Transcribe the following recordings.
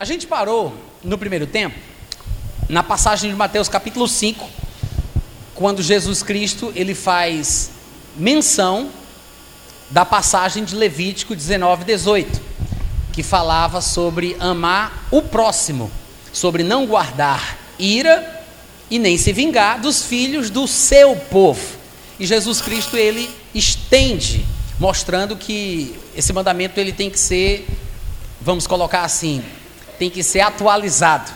A gente parou no primeiro tempo, na passagem de Mateus capítulo 5, quando Jesus Cristo ele faz menção da passagem de Levítico 19, 18, que falava sobre amar o próximo, sobre não guardar ira e nem se vingar dos filhos do seu povo. E Jesus Cristo ele estende, mostrando que esse mandamento ele tem que ser, vamos colocar assim, tem que ser atualizado,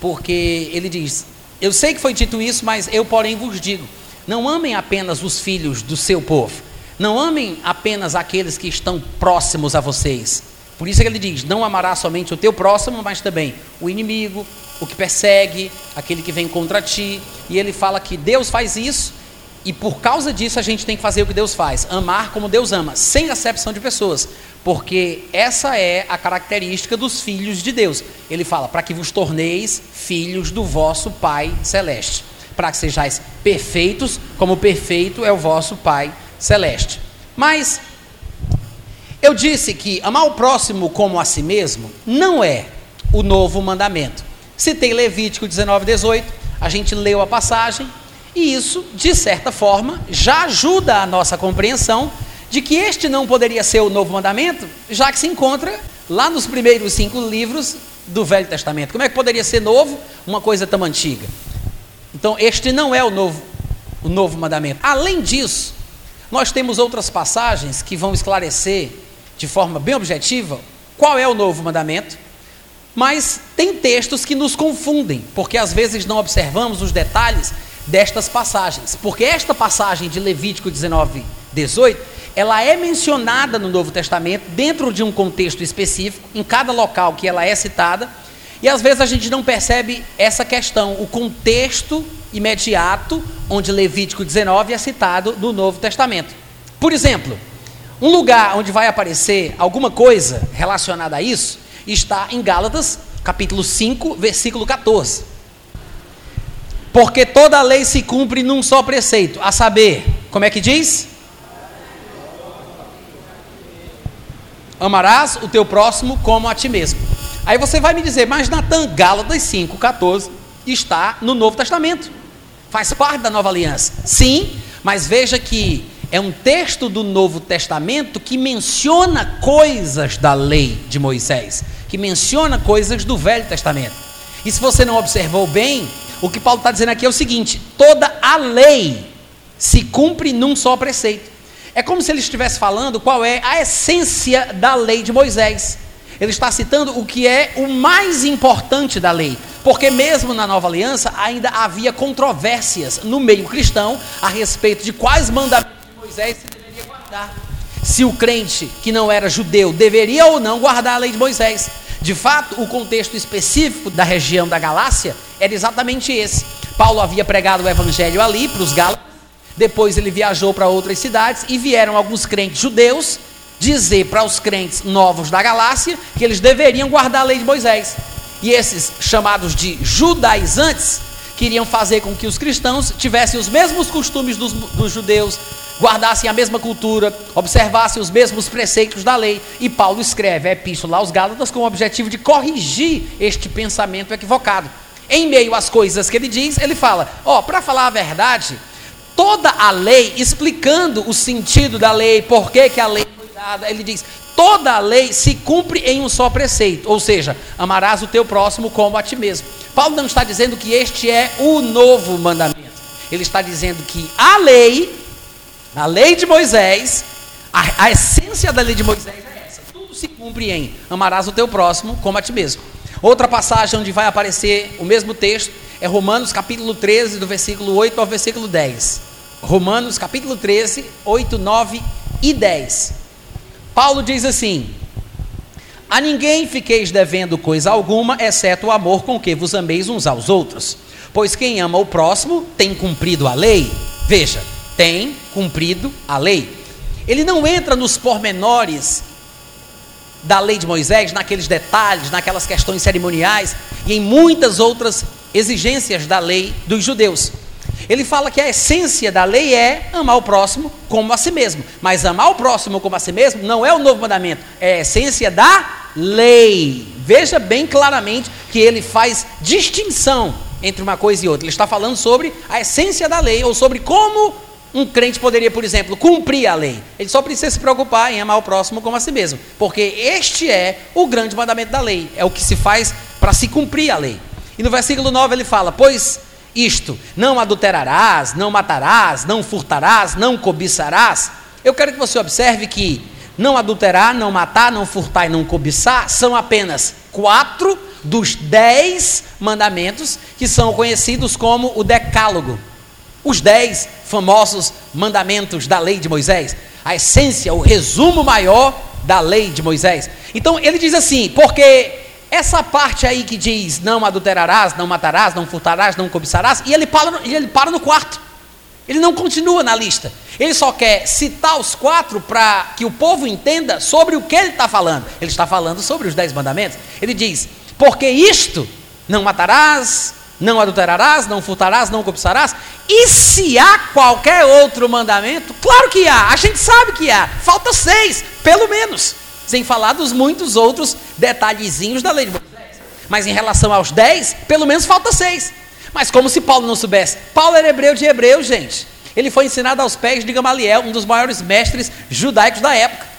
porque ele diz: Eu sei que foi dito isso, mas eu porém vos digo, não amem apenas os filhos do seu povo não amem apenas aqueles que estão próximos a vocês. Por isso que ele diz: não amará somente o teu próximo, mas também o inimigo, o que persegue, aquele que vem contra ti. E ele fala que Deus faz isso e por causa disso a gente tem que fazer o que Deus faz: amar como Deus ama, sem acepção de pessoas. Porque essa é a característica dos filhos de Deus. Ele fala: para que vos torneis filhos do vosso Pai celeste, para que sejais perfeitos, como perfeito é o vosso Pai celeste. Mas eu disse que amar o próximo como a si mesmo não é o novo mandamento. Citei Levítico 19, 18, a gente leu a passagem, e isso, de certa forma, já ajuda a nossa compreensão de que este não poderia ser o novo mandamento, já que se encontra lá nos primeiros cinco livros do Velho Testamento. Como é que poderia ser novo uma coisa tão antiga? Então, este não é o novo, o novo mandamento. Além disso, nós temos outras passagens que vão esclarecer de forma bem objetiva qual é o novo mandamento, mas tem textos que nos confundem, porque às vezes não observamos os detalhes destas passagens. Porque esta passagem de Levítico 19, 18, ela é mencionada no Novo Testamento dentro de um contexto específico, em cada local que ela é citada, e às vezes a gente não percebe essa questão, o contexto imediato onde Levítico 19 é citado no Novo Testamento. Por exemplo, um lugar onde vai aparecer alguma coisa relacionada a isso está em Gálatas, capítulo 5, versículo 14. Porque toda a lei se cumpre num só preceito, a saber, como é que diz? Amarás o teu próximo como a ti mesmo. Aí você vai me dizer, mas Natan, Gálatas 5, 14 está no Novo Testamento faz parte da nova aliança. Sim, mas veja que é um texto do Novo Testamento que menciona coisas da lei de Moisés, que menciona coisas do Velho Testamento. E se você não observou bem, o que Paulo está dizendo aqui é o seguinte: toda a lei se cumpre num só preceito. É como se ele estivesse falando qual é a essência da lei de Moisés. Ele está citando o que é o mais importante da lei. Porque mesmo na nova aliança ainda havia controvérsias no meio cristão a respeito de quais mandamentos de Moisés se deveria guardar. Se o crente que não era judeu deveria ou não guardar a lei de Moisés. De fato, o contexto específico da região da Galácia era exatamente esse. Paulo havia pregado o evangelho ali para os Gálatas, depois ele viajou para outras cidades e vieram alguns crentes judeus dizer para os crentes novos da Galácia que eles deveriam guardar a lei de Moisés. E esses chamados de judaizantes queriam fazer com que os cristãos tivessem os mesmos costumes dos, dos judeus, guardassem a mesma cultura, observassem os mesmos preceitos da lei. E Paulo escreve a epístola aos Gálatas com o objetivo de corrigir este pensamento equivocado. Em meio às coisas que ele diz, ele fala: Ó, oh, para falar a verdade, toda a lei, explicando o sentido da lei, por que, que a lei foi dada, ele diz: toda a lei se cumpre em um só preceito, ou seja, amarás o teu próximo como a ti mesmo. Paulo não está dizendo que este é o novo mandamento. Ele está dizendo que a lei, a lei de Moisés, a, a essência da lei de Moisés é essa. Tudo se cumpre em amarás o teu próximo como a ti mesmo. Outra passagem onde vai aparecer o mesmo texto é Romanos capítulo 13, do versículo 8 ao versículo 10. Romanos capítulo 13, 8, 9 e 10. Paulo diz assim: A ninguém fiqueis devendo coisa alguma, exceto o amor com que vos ameis uns aos outros. Pois quem ama o próximo tem cumprido a lei. Veja, tem cumprido a lei. Ele não entra nos pormenores da lei de Moisés, naqueles detalhes, naquelas questões cerimoniais e em muitas outras exigências da lei dos judeus. Ele fala que a essência da lei é amar o próximo como a si mesmo. Mas amar o próximo como a si mesmo não é o novo mandamento, é a essência da lei Veja bem claramente que ele faz distinção entre uma coisa e outra. Ele está falando sobre a essência da lei, ou sobre como um crente poderia, por exemplo, cumprir a lei. Ele só precisa se preocupar em amar o próximo como a si mesmo, porque este é o grande mandamento da lei, é o que se faz para se cumprir a lei. E no versículo 9 ele fala: Pois isto, não adulterarás, não matarás, não furtarás, não cobiçarás. Eu quero que você observe que não adulterar, não matar, não furtar e não cobiçar são apenas quatro dos dez mandamentos que são conhecidos como o Decálogo. Os dez famosos mandamentos da lei de Moisés. A essência, o resumo maior da lei de Moisés. Então ele diz assim: porque essa parte aí que diz não adulterarás, não matarás, não furtarás, não cobiçarás, e ele para, ele para no quarto. Ele não continua na lista. Ele só quer citar os quatro para que o povo entenda sobre o que ele está falando. Ele está falando sobre os dez mandamentos. Ele diz: porque isto, não matarás, não adulterarás, não furtarás, não cobiçarás. E se há qualquer outro mandamento, claro que há, a gente sabe que há, falta seis, pelo menos, sem falar dos muitos outros detalhezinhos da lei de Moisés. Mas em relação aos dez, pelo menos falta seis. Mas como se Paulo não soubesse? Paulo era hebreu de hebreu, gente. Ele foi ensinado aos pés de Gamaliel, um dos maiores mestres judaicos da época.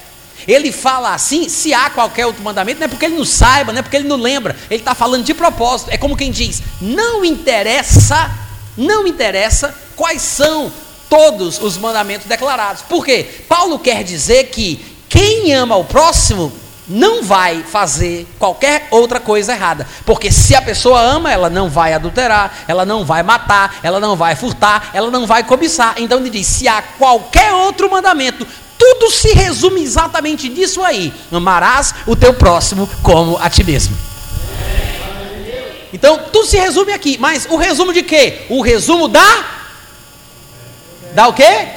Ele fala assim, se há qualquer outro mandamento, não é porque ele não saiba, não é porque ele não lembra, ele está falando de propósito. É como quem diz: não interessa, não interessa quais são todos os mandamentos declarados. Por quê? Paulo quer dizer que quem ama o próximo não vai fazer qualquer outra coisa errada. Porque se a pessoa ama, ela não vai adulterar, ela não vai matar, ela não vai furtar, ela não vai cobiçar. Então ele diz: se há qualquer outro mandamento tudo se resume exatamente nisso aí: amarás o teu próximo como a ti mesmo. Então, tudo se resume aqui, mas o resumo de quê? O resumo da da o quê?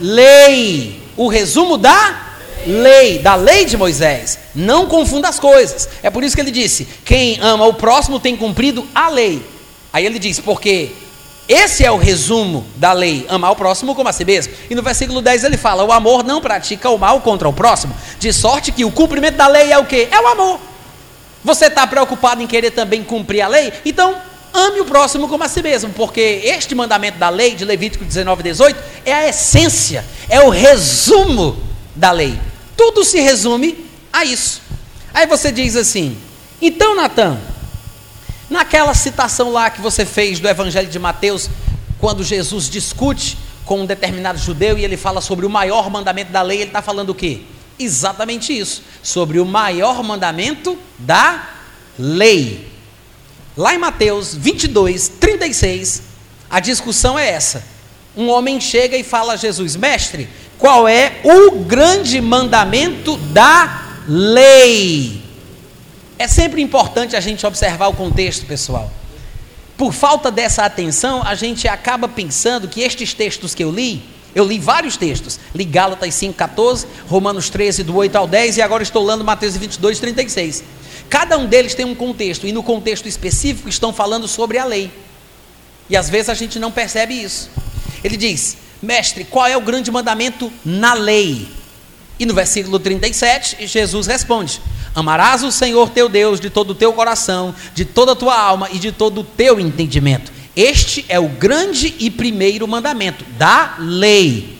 Lei. O resumo da lei, da lei de Moisés. Não confunda as coisas. É por isso que ele disse: quem ama o próximo tem cumprido a lei. Aí ele diz: porque esse é o resumo da lei, amar o próximo como a si mesmo. E no versículo 10 ele fala: o amor não pratica o mal contra o próximo, de sorte que o cumprimento da lei é o que? É o amor. Você está preocupado em querer também cumprir a lei? Então, ame o próximo como a si mesmo, porque este mandamento da lei, de Levítico 19, 18, é a essência, é o resumo da lei. Tudo se resume a isso. Aí você diz assim: então, Natan, Naquela citação lá que você fez do Evangelho de Mateus, quando Jesus discute com um determinado judeu e ele fala sobre o maior mandamento da lei, ele está falando o quê? Exatamente isso, sobre o maior mandamento da lei. Lá em Mateus 22, 36, a discussão é essa. Um homem chega e fala a Jesus: Mestre, qual é o grande mandamento da lei? É sempre importante a gente observar o contexto, pessoal. Por falta dessa atenção, a gente acaba pensando que estes textos que eu li, eu li vários textos, li Gálatas 5,14, Romanos 13, do 8 ao 10, e agora estou lendo Mateus 22, 36. Cada um deles tem um contexto, e no contexto específico estão falando sobre a lei. E às vezes a gente não percebe isso. Ele diz: Mestre, qual é o grande mandamento na lei? E no versículo 37, Jesus responde: Amarás o Senhor teu Deus de todo o teu coração, de toda a tua alma e de todo o teu entendimento. Este é o grande e primeiro mandamento da lei.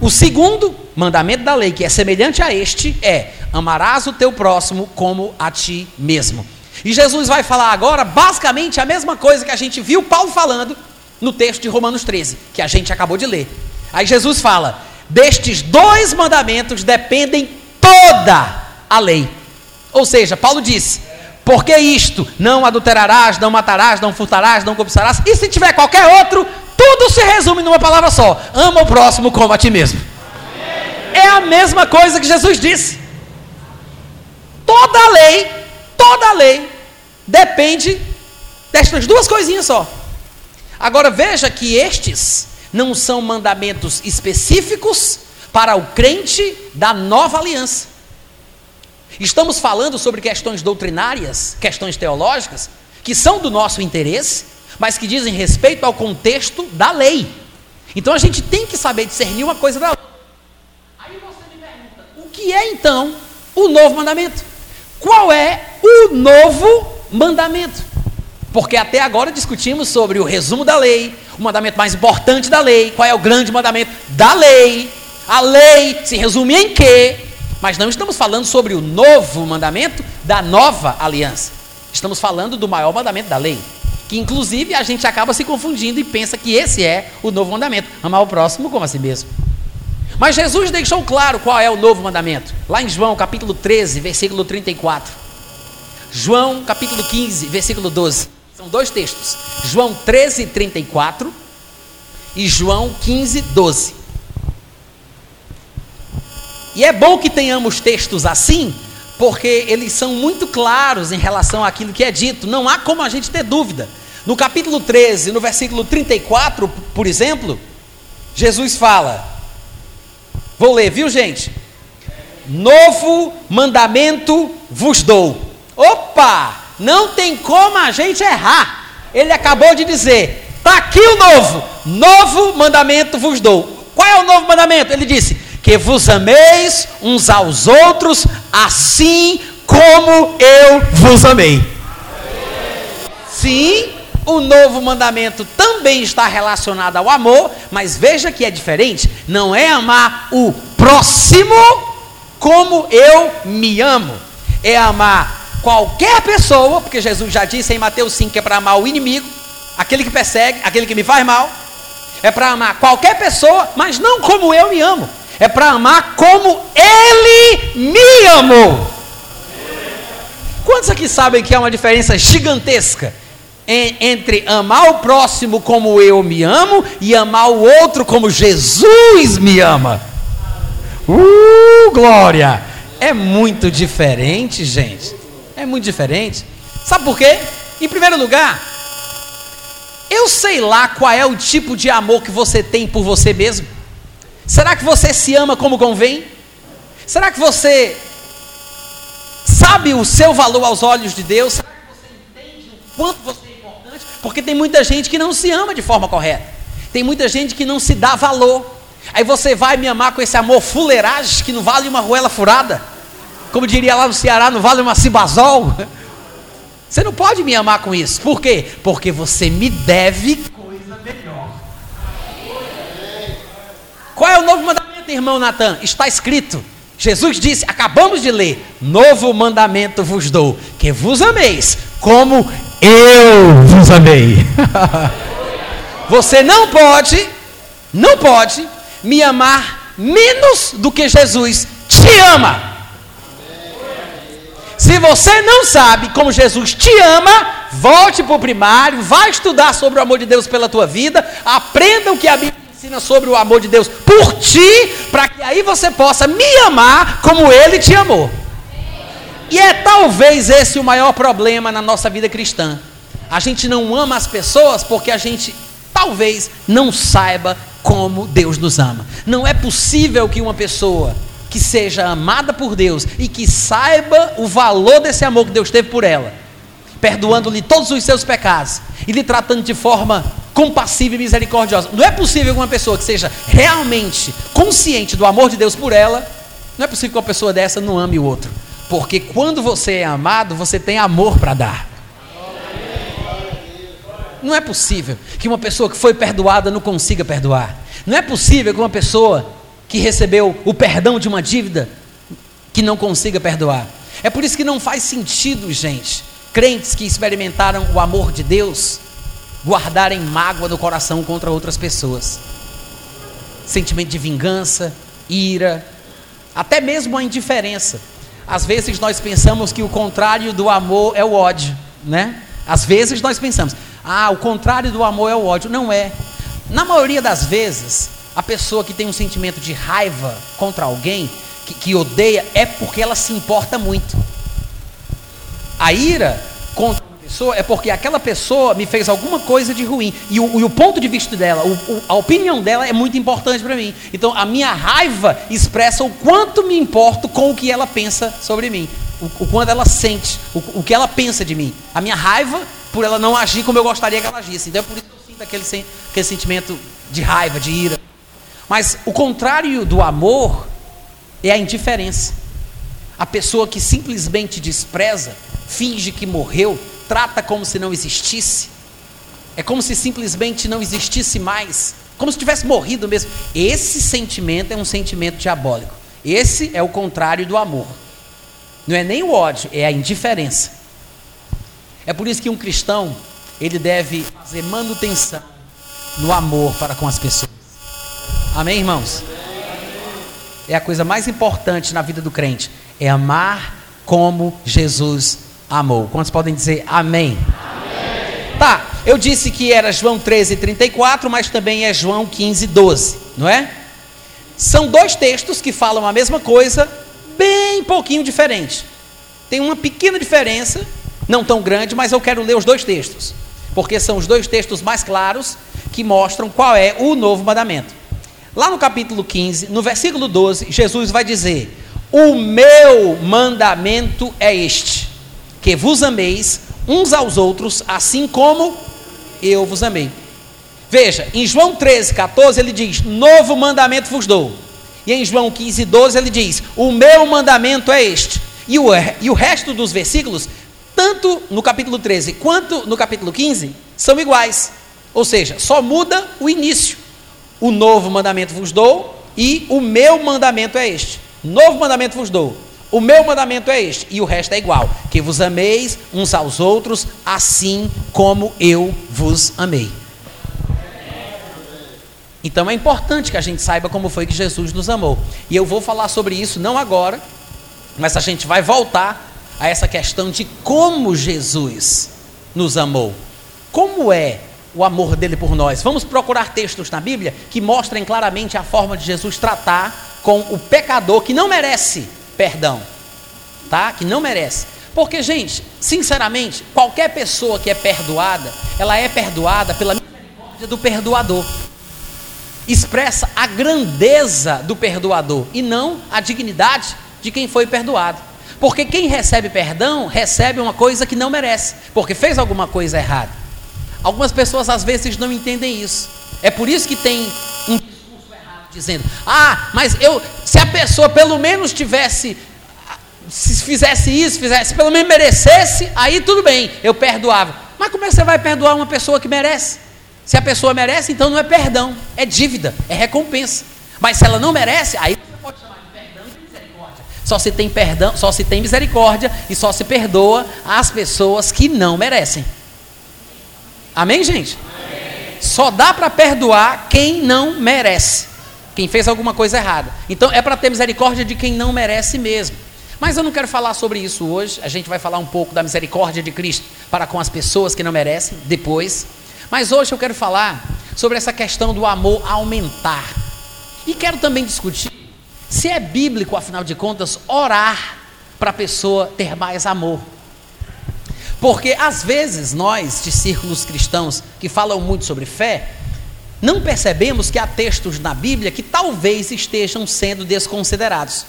O segundo mandamento da lei, que é semelhante a este, é: amarás o teu próximo como a ti mesmo. E Jesus vai falar agora basicamente a mesma coisa que a gente viu Paulo falando no texto de Romanos 13, que a gente acabou de ler. Aí Jesus fala: destes dois mandamentos dependem toda a lei. Ou seja, Paulo disse: porque isto, não adulterarás, não matarás, não furtarás, não cobiçarás, e se tiver qualquer outro, tudo se resume numa palavra só: ama o próximo como a ti mesmo. É a mesma coisa que Jesus disse. Toda a lei, toda a lei, depende destas duas coisinhas só. Agora veja que estes não são mandamentos específicos para o crente da nova aliança. Estamos falando sobre questões doutrinárias, questões teológicas, que são do nosso interesse, mas que dizem respeito ao contexto da lei. Então a gente tem que saber discernir uma coisa da outra. Aí você me pergunta, o que é então o novo mandamento? qual é o novo mandamento? Porque até agora discutimos sobre o resumo da lei, o mandamento mais importante da lei, qual é o grande mandamento da lei. A lei se resume em quê? Mas não estamos falando sobre o novo mandamento da nova aliança. Estamos falando do maior mandamento da lei, que inclusive a gente acaba se confundindo e pensa que esse é o novo mandamento, amar o próximo como a si mesmo. Mas Jesus deixou claro qual é o novo mandamento. Lá em João, capítulo 13, versículo 34. João, capítulo 15, versículo 12. São dois textos. João 13, 34 e João 15, 12. E é bom que tenhamos textos assim, porque eles são muito claros em relação àquilo que é dito. Não há como a gente ter dúvida. No capítulo 13, no versículo 34, por exemplo, Jesus fala: Vou ler, viu, gente? Novo mandamento vos dou. Opa! Não tem como a gente errar. Ele acabou de dizer: está aqui o novo. Novo mandamento vos dou. Qual é o novo mandamento? Ele disse: que vos ameis uns aos outros, assim como eu vos amei. Sim, o novo mandamento também está relacionado ao amor, mas veja que é diferente. Não é amar o próximo como eu me amo. É amar qualquer pessoa, porque Jesus já disse em Mateus 5 que é para amar o inimigo, aquele que persegue, aquele que me faz mal. É para amar qualquer pessoa, mas não como eu me amo. É para amar como ele me amou. Quantos aqui sabem que há uma diferença gigantesca entre amar o próximo como eu me amo e amar o outro como Jesus me ama. Uh, glória! É muito diferente, gente. É muito diferente. Sabe por quê? Em primeiro lugar, eu sei lá qual é o tipo de amor que você tem por você mesmo. Será que você se ama como convém? Será que você sabe o seu valor aos olhos de Deus? Será que você entende o quanto você porque tem muita gente que não se ama de forma correta. Tem muita gente que não se dá valor. Aí você vai me amar com esse amor fuleiragem que não vale uma ruela furada. Como diria lá no Ceará, não vale uma cibazol. Você não pode me amar com isso. Por quê? Porque você me deve Qual é o novo mandamento, irmão Natan? Está escrito. Jesus disse, acabamos de ler: Novo mandamento vos dou, que vos ameis, como eu vos amei. Você não pode, não pode me amar menos do que Jesus te ama. Se você não sabe como Jesus te ama, volte para o primário, vá estudar sobre o amor de Deus pela tua vida, aprenda o que a Bíblia ensina sobre o amor de Deus por ti, para que aí você possa me amar como Ele te amou. E é talvez esse o maior problema na nossa vida cristã. A gente não ama as pessoas porque a gente talvez não saiba como Deus nos ama. Não é possível que uma pessoa que seja amada por Deus e que saiba o valor desse amor que Deus teve por ela, perdoando-lhe todos os seus pecados e lhe tratando de forma compassiva e misericordiosa. Não é possível que uma pessoa que seja realmente consciente do amor de Deus por ela, não é possível que uma pessoa dessa não ame o outro. Porque quando você é amado, você tem amor para dar. Não é possível que uma pessoa que foi perdoada não consiga perdoar. Não é possível que uma pessoa que recebeu o perdão de uma dívida que não consiga perdoar. É por isso que não faz sentido, gente, crentes que experimentaram o amor de Deus guardarem mágoa no coração contra outras pessoas. Sentimento de vingança, ira, até mesmo a indiferença. Às vezes nós pensamos que o contrário do amor é o ódio, né? Às vezes nós pensamos, ah, o contrário do amor é o ódio. Não é. Na maioria das vezes, a pessoa que tem um sentimento de raiva contra alguém, que, que odeia, é porque ela se importa muito. A ira contra pessoa é porque aquela pessoa me fez alguma coisa de ruim. E o, e o ponto de vista dela, o, o, a opinião dela é muito importante para mim. Então a minha raiva expressa o quanto me importo com o que ela pensa sobre mim. O, quanto ela sente, o, que ela pensa de mim. A minha raiva por ela não agir como eu gostaria que ela agisse. Então é por isso que eu sinto aquele, aquele sentimento de raiva, de ira. Mas o contrário do amor é a indiferença. A pessoa que simplesmente despreza, finge que morreu, trata como se não existisse. É como se simplesmente não existisse mais, como se tivesse morrido mesmo. Esse sentimento é um sentimento diabólico. Esse é o contrário do amor. Não é nem o ódio, é a indiferença. É por isso que um cristão, ele deve fazer manutenção no amor para com as pessoas. Amém, irmãos? É a coisa mais importante na vida do crente, é amar como Jesus amou. Quantos podem dizer amém? amém? Tá, eu disse que era João 13, 34, mas também é João 15, 12, não é? São dois textos que falam a mesma coisa, bem pouquinho diferente. Tem uma pequena diferença, não tão grande, mas eu quero ler os dois textos, porque são os dois textos mais claros que mostram qual é o novo mandamento. Lá no capítulo 15, no versículo 12, Jesus vai dizer: O meu mandamento é este, que vos ameis uns aos outros, assim como eu vos amei. Veja, em João 13, 14, ele diz: Novo mandamento vos dou. E em João 15, 12, ele diz: O meu mandamento é este. E o, e o resto dos versículos, tanto no capítulo 13 quanto no capítulo 15, são iguais. Ou seja, só muda o início. O novo mandamento vos dou e o meu mandamento é este. Novo mandamento vos dou. O meu mandamento é este, e o resto é igual: que vos ameis uns aos outros, assim como eu vos amei. Então é importante que a gente saiba como foi que Jesus nos amou. E eu vou falar sobre isso não agora, mas a gente vai voltar a essa questão de como Jesus nos amou. Como é o amor dele por nós? Vamos procurar textos na Bíblia que mostrem claramente a forma de Jesus tratar com o pecador que não merece perdão, tá? Que não merece. Porque, gente, sinceramente, qualquer pessoa que é perdoada, ela é perdoada pela misericórdia do perdoador expressa a grandeza do perdoador e não a dignidade de quem foi perdoado. Porque quem recebe perdão recebe uma coisa que não merece, porque fez alguma coisa errada. Algumas pessoas às vezes não entendem isso. É por isso que tem um discurso errado dizendo: "Ah, mas eu se a pessoa pelo menos tivesse se fizesse isso, fizesse, pelo menos merecesse, aí tudo bem, eu perdoava. Mas como é que você vai perdoar uma pessoa que merece? Se a pessoa merece, então não é perdão, é dívida, é recompensa. Mas se ela não merece, aí você pode chamar de perdão e misericórdia. Só se tem perdão, só se tem misericórdia e só se perdoa as pessoas que não merecem. Amém, gente? Amém. Só dá para perdoar quem não merece, quem fez alguma coisa errada. Então é para ter misericórdia de quem não merece mesmo. Mas eu não quero falar sobre isso hoje. A gente vai falar um pouco da misericórdia de Cristo para com as pessoas que não merecem depois. Mas hoje eu quero falar sobre essa questão do amor aumentar. E quero também discutir se é bíblico, afinal de contas, orar para a pessoa ter mais amor. Porque às vezes nós, de círculos cristãos que falam muito sobre fé, não percebemos que há textos na Bíblia que talvez estejam sendo desconsiderados.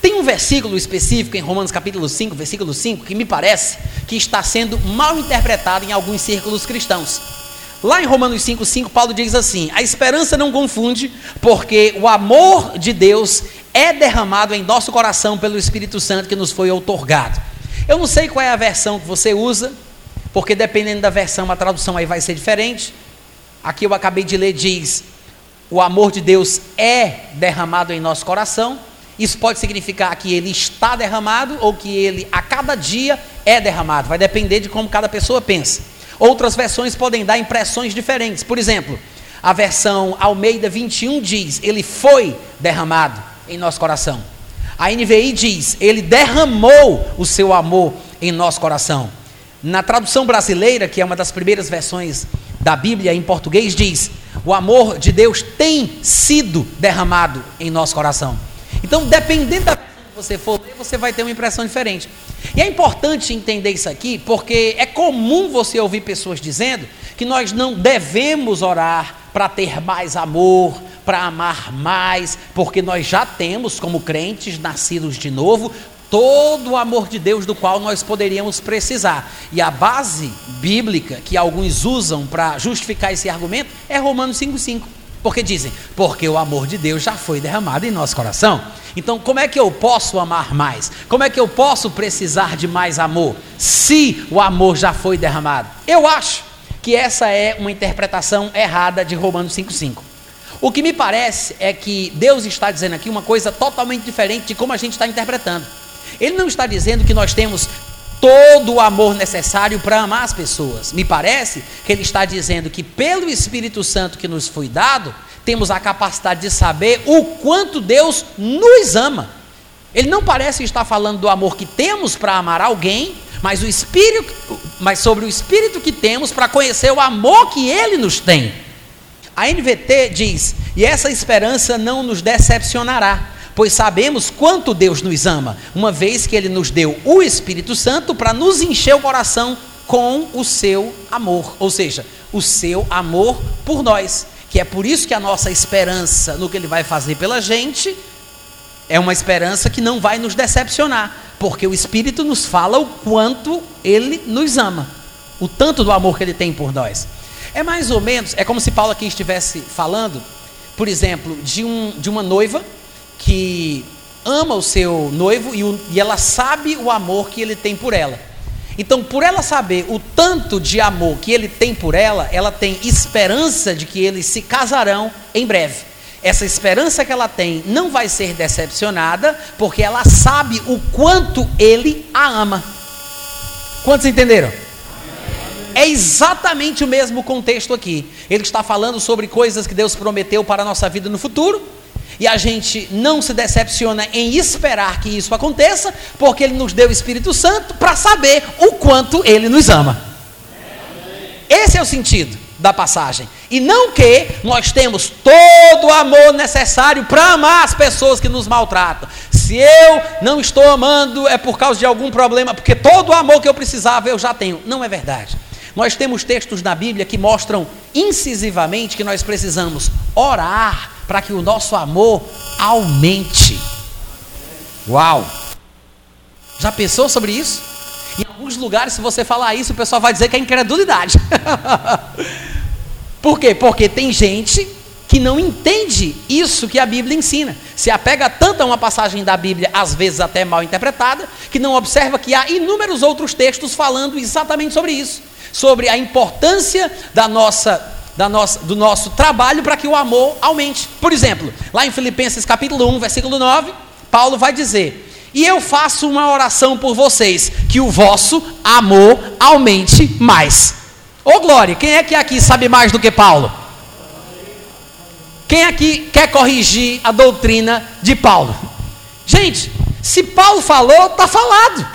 Tem um versículo específico em Romanos capítulo 5, versículo 5, que me parece que está sendo mal interpretado em alguns círculos cristãos. Lá em Romanos 5, 5, Paulo diz assim: A esperança não confunde, porque o amor de Deus é derramado em nosso coração pelo Espírito Santo que nos foi outorgado. Eu não sei qual é a versão que você usa, porque dependendo da versão, a tradução aí vai ser diferente. Aqui eu acabei de ler, diz: O amor de Deus é derramado em nosso coração. Isso pode significar que ele está derramado ou que ele a cada dia é derramado. Vai depender de como cada pessoa pensa. Outras versões podem dar impressões diferentes. Por exemplo, a versão Almeida 21 diz: Ele foi derramado em nosso coração. A NVI diz: Ele derramou o seu amor em nosso coração. Na tradução brasileira, que é uma das primeiras versões da Bíblia em português, diz: O amor de Deus tem sido derramado em nosso coração. Então, dependendo da versão que você for ler, você vai ter uma impressão diferente. E é importante entender isso aqui, porque é comum você ouvir pessoas dizendo que nós não devemos orar para ter mais amor, para amar mais, porque nós já temos, como crentes nascidos de novo, todo o amor de Deus do qual nós poderíamos precisar. E a base bíblica que alguns usam para justificar esse argumento é Romanos 5,5. Porque dizem, porque o amor de Deus já foi derramado em nosso coração. Então, como é que eu posso amar mais? Como é que eu posso precisar de mais amor? Se o amor já foi derramado. Eu acho que essa é uma interpretação errada de Romanos 5,5. O que me parece é que Deus está dizendo aqui uma coisa totalmente diferente de como a gente está interpretando. Ele não está dizendo que nós temos todo o amor necessário para amar as pessoas. Me parece que ele está dizendo que pelo Espírito Santo que nos foi dado, temos a capacidade de saber o quanto Deus nos ama. Ele não parece estar falando do amor que temos para amar alguém, mas o espírito, mas sobre o espírito que temos para conhecer o amor que ele nos tem. A NVT diz: "E essa esperança não nos decepcionará, pois sabemos quanto Deus nos ama, uma vez que ele nos deu o Espírito Santo para nos encher o coração com o seu amor, ou seja, o seu amor por nós que é por isso que a nossa esperança no que Ele vai fazer pela gente é uma esperança que não vai nos decepcionar, porque o Espírito nos fala o quanto Ele nos ama, o tanto do amor que Ele tem por nós. É mais ou menos, é como se Paulo aqui estivesse falando, por exemplo, de, um, de uma noiva que ama o seu noivo e, o, e ela sabe o amor que ele tem por ela. Então, por ela saber o tanto de amor que ele tem por ela, ela tem esperança de que eles se casarão em breve. Essa esperança que ela tem não vai ser decepcionada, porque ela sabe o quanto ele a ama. Quantos entenderam? É exatamente o mesmo contexto aqui. Ele está falando sobre coisas que Deus prometeu para a nossa vida no futuro e a gente não se decepciona em esperar que isso aconteça, porque Ele nos deu o Espírito Santo para saber o quanto Ele nos ama. Esse é o sentido da passagem. E não que nós temos todo o amor necessário para amar as pessoas que nos maltratam. Se eu não estou amando, é por causa de algum problema, porque todo o amor que eu precisava eu já tenho. Não é verdade. Nós temos textos na Bíblia que mostram incisivamente que nós precisamos orar para que o nosso amor aumente. Uau! Já pensou sobre isso? Em alguns lugares, se você falar isso, o pessoal vai dizer que é incredulidade. Por quê? Porque tem gente que não entende isso que a Bíblia ensina. Se apega tanto a uma passagem da Bíblia, às vezes até mal interpretada, que não observa que há inúmeros outros textos falando exatamente sobre isso, sobre a importância da nossa da nossa, do nosso trabalho para que o amor aumente. Por exemplo, lá em Filipenses capítulo 1, versículo 9, Paulo vai dizer: E eu faço uma oração por vocês, que o vosso amor aumente mais. Ô glória, quem é que aqui sabe mais do que Paulo? Quem aqui quer corrigir a doutrina de Paulo? Gente, se Paulo falou, está falado.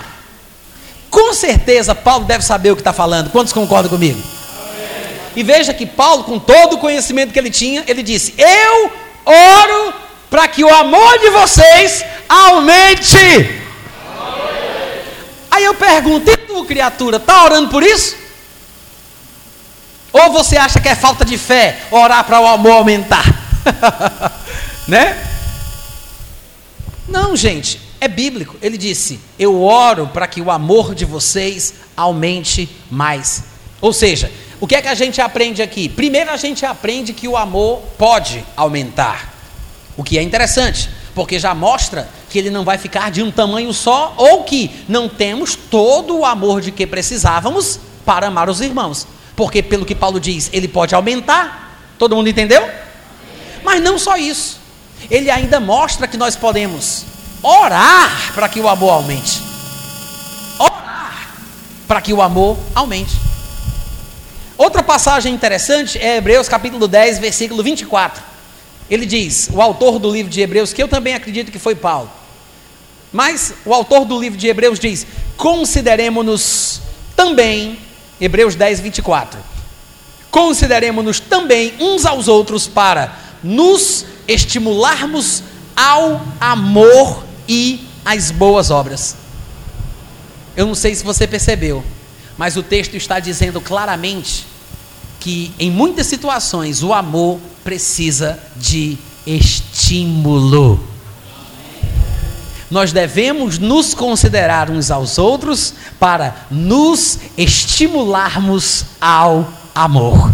Com certeza Paulo deve saber o que está falando. Quantos concordam comigo? E veja que Paulo, com todo o conhecimento que ele tinha, ele disse: Eu oro para que o amor de vocês aumente. Aí eu pergunto: e tu, criatura, está orando por isso? Ou você acha que é falta de fé orar para o amor aumentar? né? Não, gente, é bíblico. Ele disse: Eu oro para que o amor de vocês aumente mais. Ou seja, o que é que a gente aprende aqui? Primeiro, a gente aprende que o amor pode aumentar, o que é interessante, porque já mostra que ele não vai ficar de um tamanho só, ou que não temos todo o amor de que precisávamos para amar os irmãos, porque, pelo que Paulo diz, ele pode aumentar. Todo mundo entendeu? Mas não só isso, ele ainda mostra que nós podemos orar para que o amor aumente. Orar para que o amor aumente. Outra passagem interessante é Hebreus capítulo 10, versículo 24. Ele diz, o autor do livro de Hebreus, que eu também acredito que foi Paulo. Mas o autor do livro de Hebreus diz: consideremos-nos também, Hebreus 10, 24. Consideremos-nos também uns aos outros para nos estimularmos ao amor e às boas obras. Eu não sei se você percebeu, mas o texto está dizendo claramente que em muitas situações o amor precisa de estímulo. Nós devemos nos considerar uns aos outros para nos estimularmos ao amor.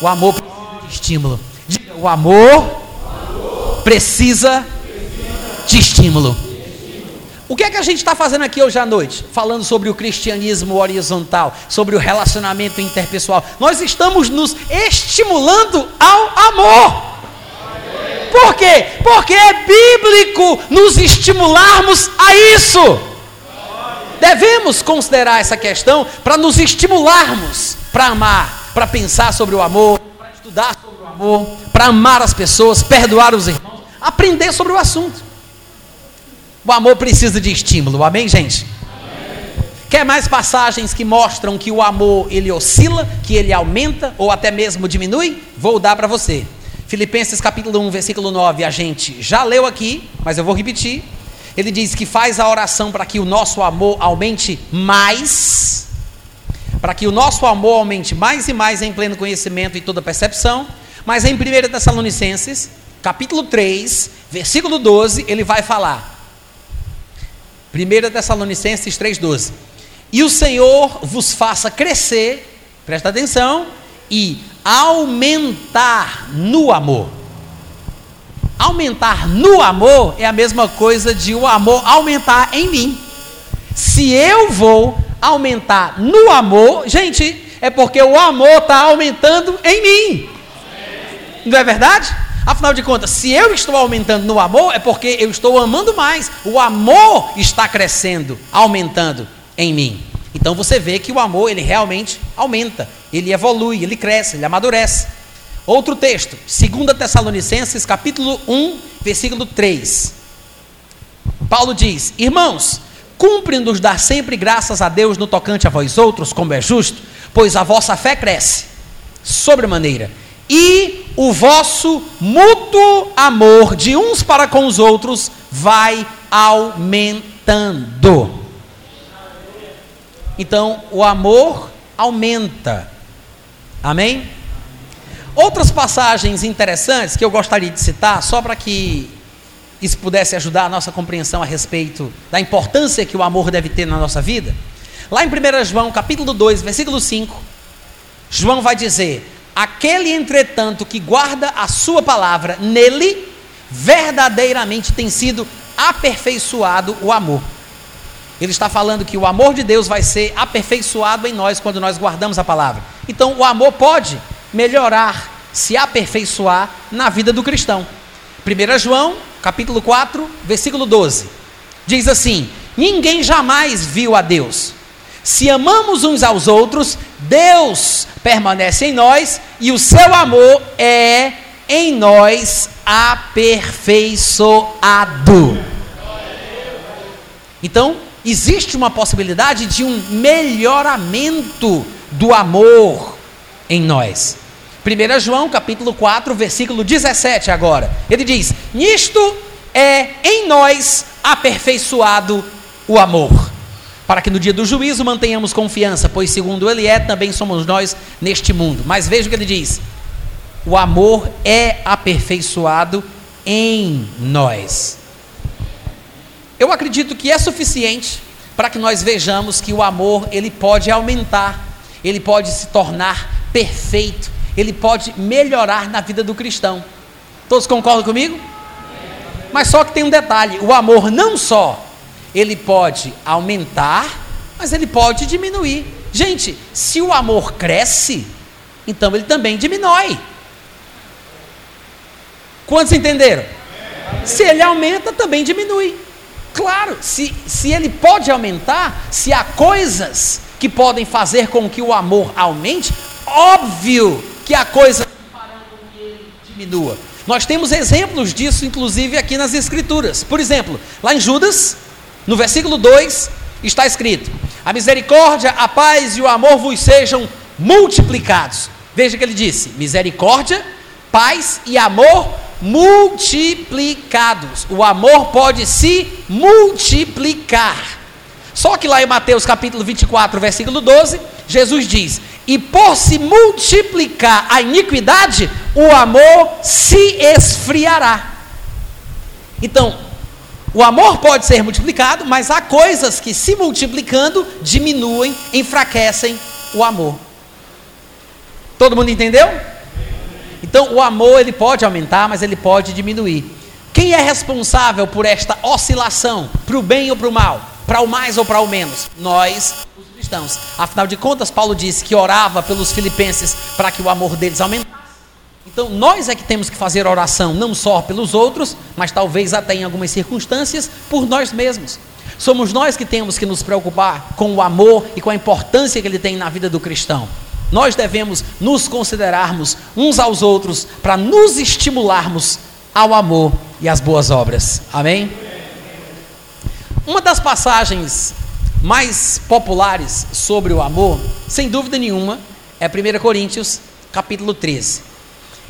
O amor precisa de estímulo. Diga, o amor precisa de estímulo. O que é que a gente está fazendo aqui hoje à noite? Falando sobre o cristianismo horizontal, sobre o relacionamento interpessoal. Nós estamos nos estimulando ao amor. Por quê? Porque é bíblico nos estimularmos a isso. Devemos considerar essa questão para nos estimularmos para amar, para pensar sobre o amor, para estudar sobre o amor, para amar as pessoas, perdoar os irmãos, aprender sobre o assunto. O amor precisa de estímulo, amém, gente? Quer mais passagens que mostram que o amor ele oscila, que ele aumenta ou até mesmo diminui? Vou dar para você. Filipenses capítulo 1, versículo 9, a gente já leu aqui, mas eu vou repetir. Ele diz que faz a oração para que o nosso amor aumente mais, para que o nosso amor aumente mais e mais em pleno conhecimento e toda percepção. Mas em 1 Tessalonicenses, capítulo 3, versículo 12, ele vai falar: 1 Tessalonicenses 3,12. E o Senhor vos faça crescer, presta atenção, e aumentar no amor. Aumentar no amor é a mesma coisa de o amor aumentar em mim. Se eu vou aumentar no amor, gente, é porque o amor está aumentando em mim. Não é verdade? Afinal de contas, se eu estou aumentando no amor, é porque eu estou amando mais. O amor está crescendo, aumentando em mim. Então você vê que o amor, ele realmente aumenta, ele evolui, ele cresce, ele amadurece. Outro texto, 2 Tessalonicenses, capítulo 1, versículo 3. Paulo diz: Irmãos, cumpre-nos dar sempre graças a Deus no tocante a vós outros, como é justo, pois a vossa fé cresce, sobremaneira e o vosso mútuo amor de uns para com os outros vai aumentando. Então, o amor aumenta. Amém? Outras passagens interessantes que eu gostaria de citar, só para que isso pudesse ajudar a nossa compreensão a respeito da importância que o amor deve ter na nossa vida. Lá em 1 João, capítulo 2, versículo 5, João vai dizer: Aquele, entretanto, que guarda a sua palavra, nele verdadeiramente tem sido aperfeiçoado o amor. Ele está falando que o amor de Deus vai ser aperfeiçoado em nós quando nós guardamos a palavra. Então, o amor pode melhorar, se aperfeiçoar na vida do cristão. 1 João, capítulo 4, versículo 12. Diz assim: Ninguém jamais viu a Deus. Se amamos uns aos outros, Deus permanece em nós e o seu amor é em nós aperfeiçoado. Então, existe uma possibilidade de um melhoramento do amor em nós. 1 João capítulo 4, versículo 17 agora. Ele diz: Nisto é em nós aperfeiçoado o amor para que no dia do juízo mantenhamos confiança, pois segundo ele é, também somos nós neste mundo. Mas veja o que ele diz: o amor é aperfeiçoado em nós. Eu acredito que é suficiente para que nós vejamos que o amor ele pode aumentar, ele pode se tornar perfeito, ele pode melhorar na vida do cristão. Todos concordam comigo? Mas só que tem um detalhe: o amor não só ele pode aumentar, mas ele pode diminuir. Gente, se o amor cresce, então ele também diminui. Quantos entenderam? Se ele aumenta, também diminui. Claro, se, se ele pode aumentar, se há coisas que podem fazer com que o amor aumente, óbvio que há coisas que com que ele diminua. Nós temos exemplos disso, inclusive, aqui nas Escrituras. Por exemplo, lá em Judas, no versículo 2 está escrito: A misericórdia, a paz e o amor vos sejam multiplicados. Veja que ele disse: misericórdia, paz e amor multiplicados. O amor pode se multiplicar. Só que lá em Mateus capítulo 24, versículo 12, Jesus diz: E por se multiplicar a iniquidade, o amor se esfriará. Então, o amor pode ser multiplicado, mas há coisas que, se multiplicando, diminuem, enfraquecem o amor. Todo mundo entendeu? Então, o amor ele pode aumentar, mas ele pode diminuir. Quem é responsável por esta oscilação, para o bem ou para o mal, para o mais ou para o menos? Nós, os cristãos. Afinal de contas, Paulo disse que orava pelos filipenses para que o amor deles aumentasse. Então, nós é que temos que fazer oração, não só pelos outros, mas talvez até em algumas circunstâncias, por nós mesmos. Somos nós que temos que nos preocupar com o amor e com a importância que ele tem na vida do cristão. Nós devemos nos considerarmos uns aos outros para nos estimularmos ao amor e às boas obras. Amém? Uma das passagens mais populares sobre o amor, sem dúvida nenhuma, é 1 Coríntios, capítulo 13.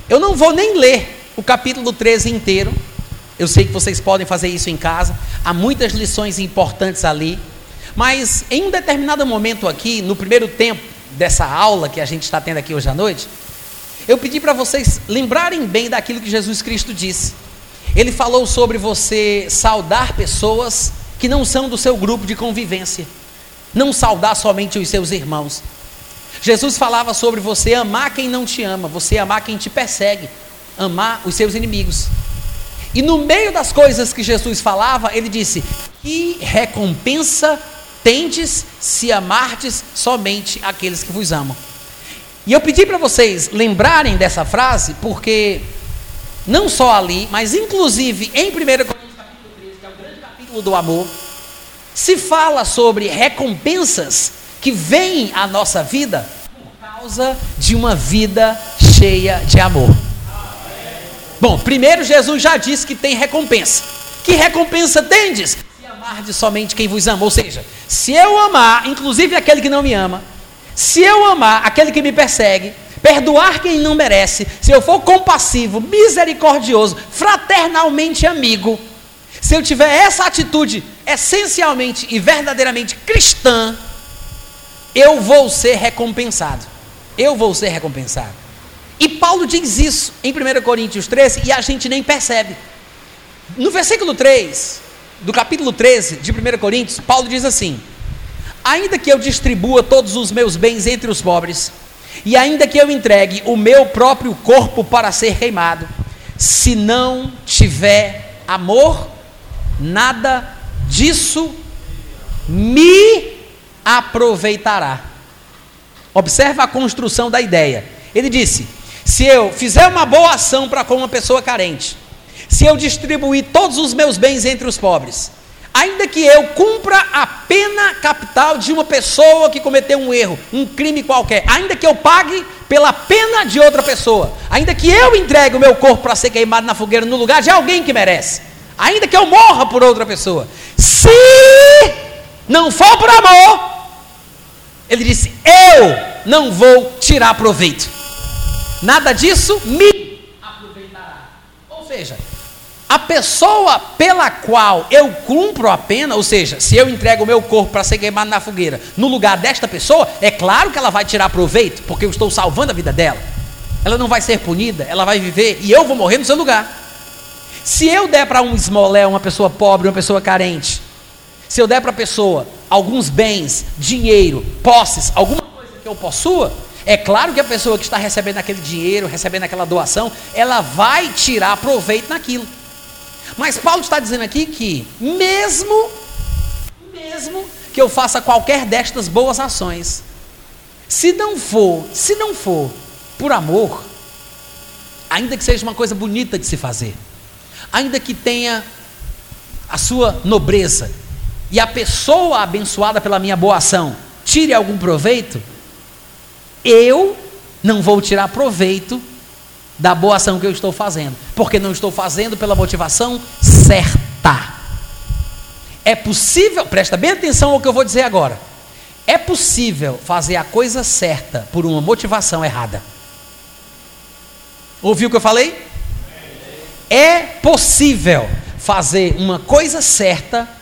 Eu não vou nem ler o capítulo 13 inteiro, eu sei que vocês podem fazer isso em casa. Há muitas lições importantes ali. Mas em um determinado momento aqui, no primeiro tempo dessa aula que a gente está tendo aqui hoje à noite, eu pedi para vocês lembrarem bem daquilo que Jesus Cristo disse. Ele falou sobre você saudar pessoas que não são do seu grupo de convivência. Não saudar somente os seus irmãos. Jesus falava sobre você amar quem não te ama, você amar quem te persegue, amar os seus inimigos. E no meio das coisas que Jesus falava, ele disse: Que recompensa tendes se amardes somente aqueles que vos amam. E eu pedi para vocês lembrarem dessa frase, porque não só ali, mas inclusive em 1 Coríntios capítulo 13, que é o grande capítulo do amor, se fala sobre recompensas que vêm à nossa vida por causa de uma vida cheia de amor. Bom, primeiro Jesus já disse que tem recompensa. Que recompensa tendes? Se amardes somente quem vos ama. Ou seja, se eu amar, inclusive aquele que não me ama, se eu amar aquele que me persegue, perdoar quem não merece, se eu for compassivo, misericordioso, fraternalmente amigo, se eu tiver essa atitude essencialmente e verdadeiramente cristã, eu vou ser recompensado. Eu vou ser recompensado. E Paulo diz isso em 1 Coríntios 13 e a gente nem percebe. No versículo 3, do capítulo 13 de 1 Coríntios, Paulo diz assim: Ainda que eu distribua todos os meus bens entre os pobres, e ainda que eu entregue o meu próprio corpo para ser queimado, se não tiver amor, nada disso me aproveitará. Observa a construção da ideia. Ele disse: se eu fizer uma boa ação para com uma pessoa carente, se eu distribuir todos os meus bens entre os pobres, ainda que eu cumpra a pena capital de uma pessoa que cometeu um erro, um crime qualquer, ainda que eu pague pela pena de outra pessoa, ainda que eu entregue o meu corpo para ser queimado na fogueira no lugar de alguém que merece, ainda que eu morra por outra pessoa, se não for por amor, ele disse: Eu não vou tirar proveito nada disso me aproveitará. Ou seja, a pessoa pela qual eu cumpro a pena, ou seja, se eu entrego o meu corpo para ser queimado na fogueira, no lugar desta pessoa, é claro que ela vai tirar proveito, porque eu estou salvando a vida dela. Ela não vai ser punida, ela vai viver e eu vou morrer no seu lugar. Se eu der para um esmolé, uma pessoa pobre, uma pessoa carente, se eu der para a pessoa alguns bens, dinheiro, posses, alguma coisa que eu possua, é claro que a pessoa que está recebendo aquele dinheiro, recebendo aquela doação, ela vai tirar proveito naquilo. Mas Paulo está dizendo aqui que, mesmo, mesmo que eu faça qualquer destas boas ações, se não for, se não for por amor, ainda que seja uma coisa bonita de se fazer, ainda que tenha a sua nobreza, e a pessoa abençoada pela minha boa ação tire algum proveito, eu não vou tirar proveito da boa ação que eu estou fazendo, porque não estou fazendo pela motivação certa. É possível, presta bem atenção ao que eu vou dizer agora. É possível fazer a coisa certa por uma motivação errada. Ouviu o que eu falei? É possível fazer uma coisa certa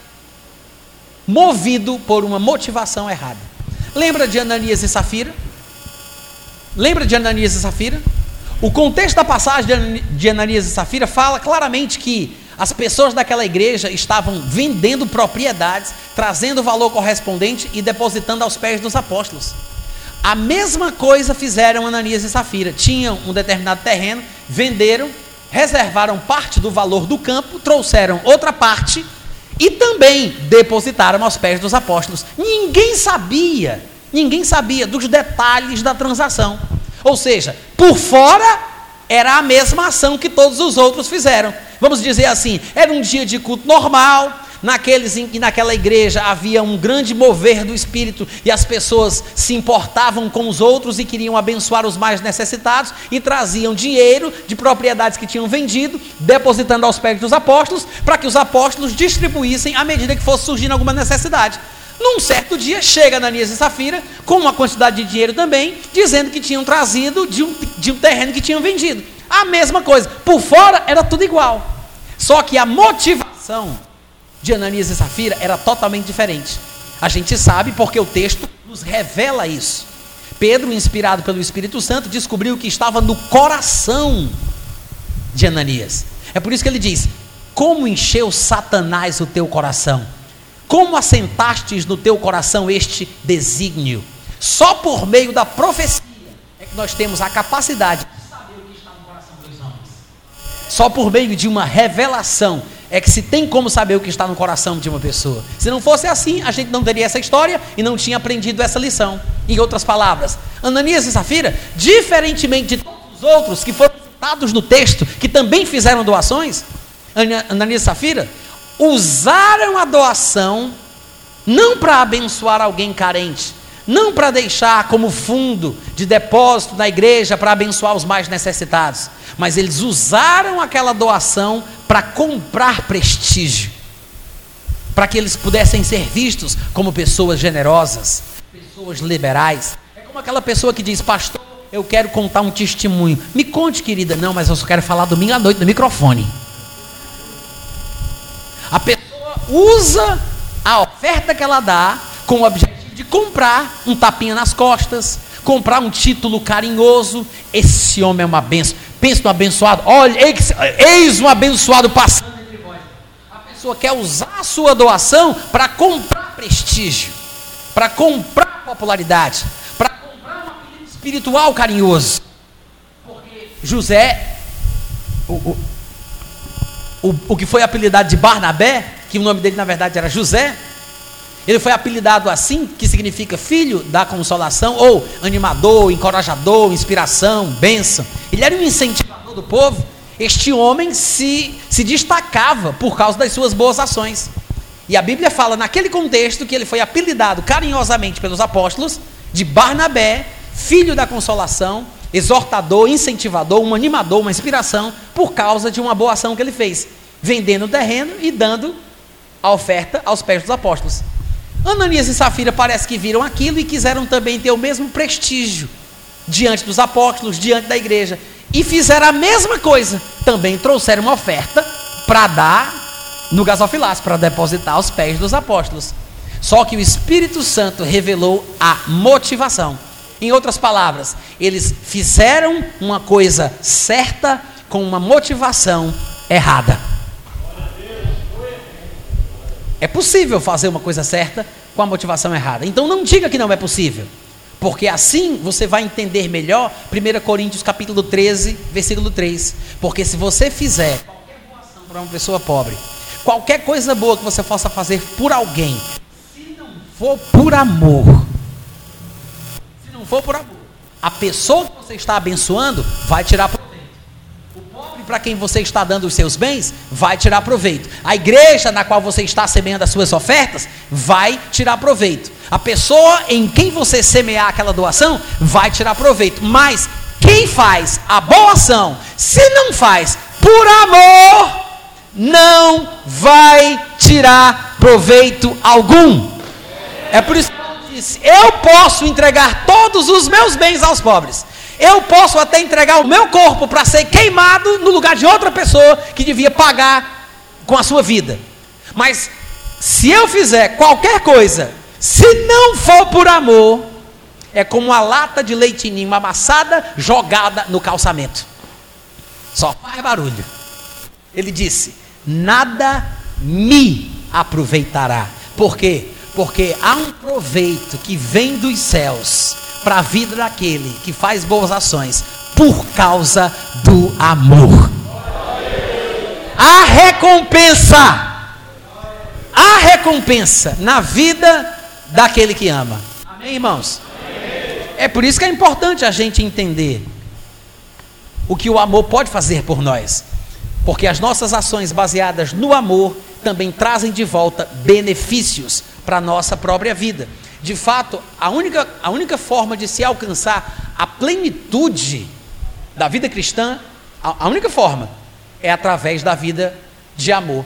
movido por uma motivação errada. Lembra de Ananias e Safira? Lembra de Ananias e Safira? O contexto da passagem de Ananias e Safira fala claramente que as pessoas daquela igreja estavam vendendo propriedades, trazendo o valor correspondente e depositando aos pés dos apóstolos. A mesma coisa fizeram Ananias e Safira. Tinham um determinado terreno, venderam reservaram parte do valor do campo, trouxeram outra parte e também depositaram aos pés dos apóstolos. Ninguém sabia, ninguém sabia dos detalhes da transação. Ou seja, por fora era a mesma ação que todos os outros fizeram. Vamos dizer assim, era um dia de culto normal, naqueles em que naquela igreja havia um grande mover do espírito e as pessoas se importavam com os outros e queriam abençoar os mais necessitados e traziam dinheiro de propriedades que tinham vendido, depositando aos pés dos apóstolos, para que os apóstolos distribuíssem à medida que fosse surgindo alguma necessidade. Num certo dia, chega Ananias e Safira com uma quantidade de dinheiro também, dizendo que tinham trazido de um, de um terreno que tinham vendido. A mesma coisa, por fora era tudo igual. Só que a motivação de Ananias e Safira era totalmente diferente. A gente sabe porque o texto nos revela isso. Pedro, inspirado pelo Espírito Santo, descobriu que estava no coração de Ananias. É por isso que ele diz: Como encheu Satanás o teu coração? Como assentastes no teu coração este desígnio? Só por meio da profecia é que nós temos a capacidade de saber o que está no coração dos homens. Só por meio de uma revelação é que se tem como saber o que está no coração de uma pessoa. Se não fosse assim, a gente não teria essa história e não tinha aprendido essa lição. Em outras palavras, Ananias e Safira, diferentemente de todos os outros que foram citados no texto, que também fizeram doações, Ananias e Safira usaram a doação não para abençoar alguém carente, não para deixar como fundo de depósito na igreja para abençoar os mais necessitados, mas eles usaram aquela doação para comprar prestígio, para que eles pudessem ser vistos como pessoas generosas, pessoas liberais. É como aquela pessoa que diz, pastor, eu quero contar um testemunho. Me conte, querida. Não, mas eu só quero falar domingo à noite no microfone. A pessoa usa a oferta que ela dá com o objetivo de comprar um tapinha nas costas, comprar um título carinhoso. Esse homem é uma benção. Pensa no abençoado. Olha, eis um abençoado passando entre. A pessoa quer usar a sua doação para comprar prestígio, para comprar popularidade, para comprar um apelido espiritual carinhoso. Porque José, o, o, o, o que foi apelidado de Barnabé, que o nome dele na verdade era José, ele foi apelidado assim, que significa filho da consolação, ou animador, encorajador, inspiração, bênção. Ele era um incentivador do povo. Este homem se, se destacava por causa das suas boas ações. E a Bíblia fala naquele contexto que ele foi apelidado carinhosamente pelos apóstolos de Barnabé, filho da consolação, exortador, incentivador, um animador, uma inspiração, por causa de uma boa ação que ele fez, vendendo o terreno e dando a oferta aos pés dos apóstolos. Ananias e Safira parece que viram aquilo e quiseram também ter o mesmo prestígio diante dos apóstolos, diante da igreja. E fizeram a mesma coisa. Também trouxeram uma oferta para dar no gasofilácio, para depositar aos pés dos apóstolos. Só que o Espírito Santo revelou a motivação. Em outras palavras, eles fizeram uma coisa certa com uma motivação errada. É possível fazer uma coisa certa com a motivação errada. Então não diga que não é possível. Porque assim você vai entender melhor 1 Coríntios capítulo 13, versículo 3. Porque se você fizer qualquer boa ação para uma pessoa pobre, qualquer coisa boa que você possa fazer por alguém, se não for por amor, se não for por amor, a pessoa que você está abençoando vai tirar para quem você está dando os seus bens, vai tirar proveito. A igreja na qual você está semeando as suas ofertas, vai tirar proveito. A pessoa em quem você semear aquela doação, vai tirar proveito. Mas quem faz a boa ação, se não faz por amor, não vai tirar proveito algum. É por isso que eu disse: eu posso entregar todos os meus bens aos pobres eu posso até entregar o meu corpo para ser queimado no lugar de outra pessoa que devia pagar com a sua vida. Mas se eu fizer qualquer coisa, se não for por amor, é como uma lata de leitinho amassada jogada no calçamento. Só faz barulho. Ele disse: Nada me aproveitará. Por quê? Porque há um proveito que vem dos céus para a vida daquele que faz boas ações por causa do amor. A recompensa. A recompensa na vida daquele que ama. Amém, irmãos? É por isso que é importante a gente entender o que o amor pode fazer por nós. Porque as nossas ações baseadas no amor também trazem de volta benefícios para a nossa própria vida. De fato, a única, a única forma de se alcançar a plenitude da vida cristã, a, a única forma é através da vida de amor.